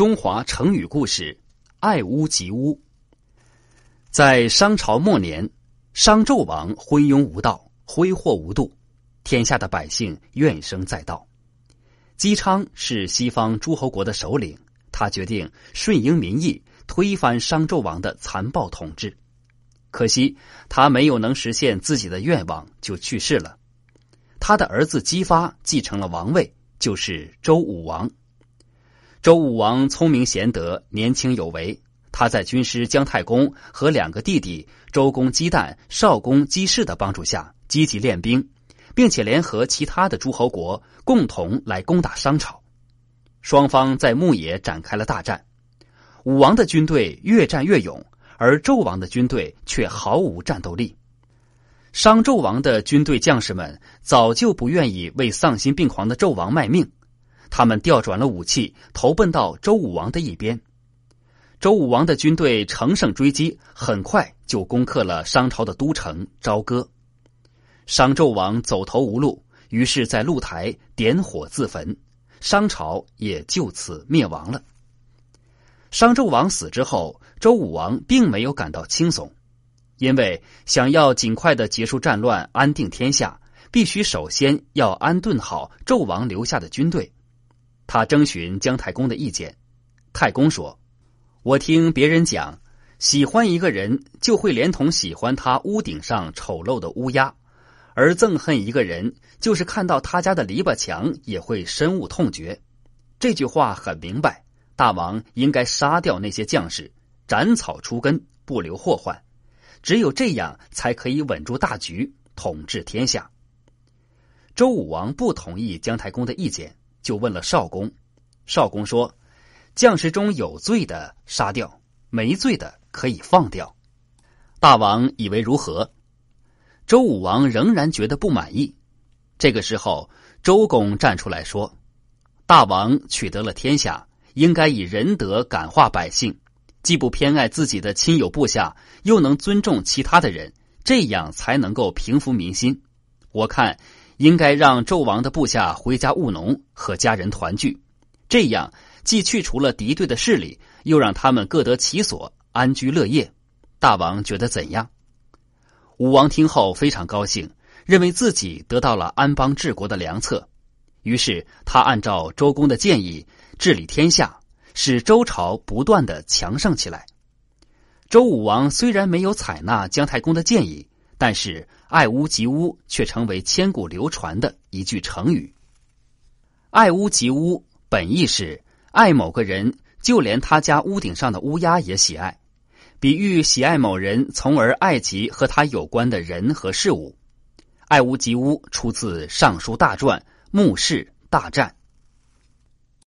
中华成语故事“爱屋及乌”。在商朝末年，商纣王昏庸无道，挥霍无度，天下的百姓怨声载道。姬昌是西方诸侯国的首领，他决定顺应民意，推翻商纣王的残暴统治。可惜他没有能实现自己的愿望，就去世了。他的儿子姬发继承了王位，就是周武王。周武王聪明贤德，年轻有为。他在军师姜太公和两个弟弟周公姬旦、少公姬氏的帮助下，积极练兵，并且联合其他的诸侯国共同来攻打商朝。双方在牧野展开了大战。武王的军队越战越勇，而纣王的军队却毫无战斗力。商纣王的军队将士们早就不愿意为丧心病狂的纣王卖命。他们调转了武器，投奔到周武王的一边。周武王的军队乘胜追击，很快就攻克了商朝的都城朝歌。商纣王走投无路，于是，在露台点火自焚，商朝也就此灭亡了。商纣王死之后，周武王并没有感到轻松，因为想要尽快的结束战乱，安定天下，必须首先要安顿好纣王留下的军队。他征询姜太公的意见，太公说：“我听别人讲，喜欢一个人就会连同喜欢他屋顶上丑陋的乌鸦，而憎恨一个人就是看到他家的篱笆墙也会深恶痛绝。这句话很明白，大王应该杀掉那些将士，斩草除根，不留祸患。只有这样才可以稳住大局，统治天下。”周武王不同意姜太公的意见。就问了少公，少公说：“将士中有罪的杀掉，没罪的可以放掉。”大王以为如何？周武王仍然觉得不满意。这个时候，周公站出来说：“大王取得了天下，应该以仁德感化百姓，既不偏爱自己的亲友部下，又能尊重其他的人，这样才能够平服民心。我看。”应该让纣王的部下回家务农，和家人团聚，这样既去除了敌对的势力，又让他们各得其所，安居乐业。大王觉得怎样？武王听后非常高兴，认为自己得到了安邦治国的良策，于是他按照周公的建议治理天下，使周朝不断的强盛起来。周武王虽然没有采纳姜太公的建议。但是“爱屋及乌”却成为千古流传的一句成语。“爱屋及乌”本意是爱某个人，就连他家屋顶上的乌鸦也喜爱，比喻喜爱某人，从而爱及和他有关的人和事物。“爱屋及乌”出自《尚书大传·穆氏大战》。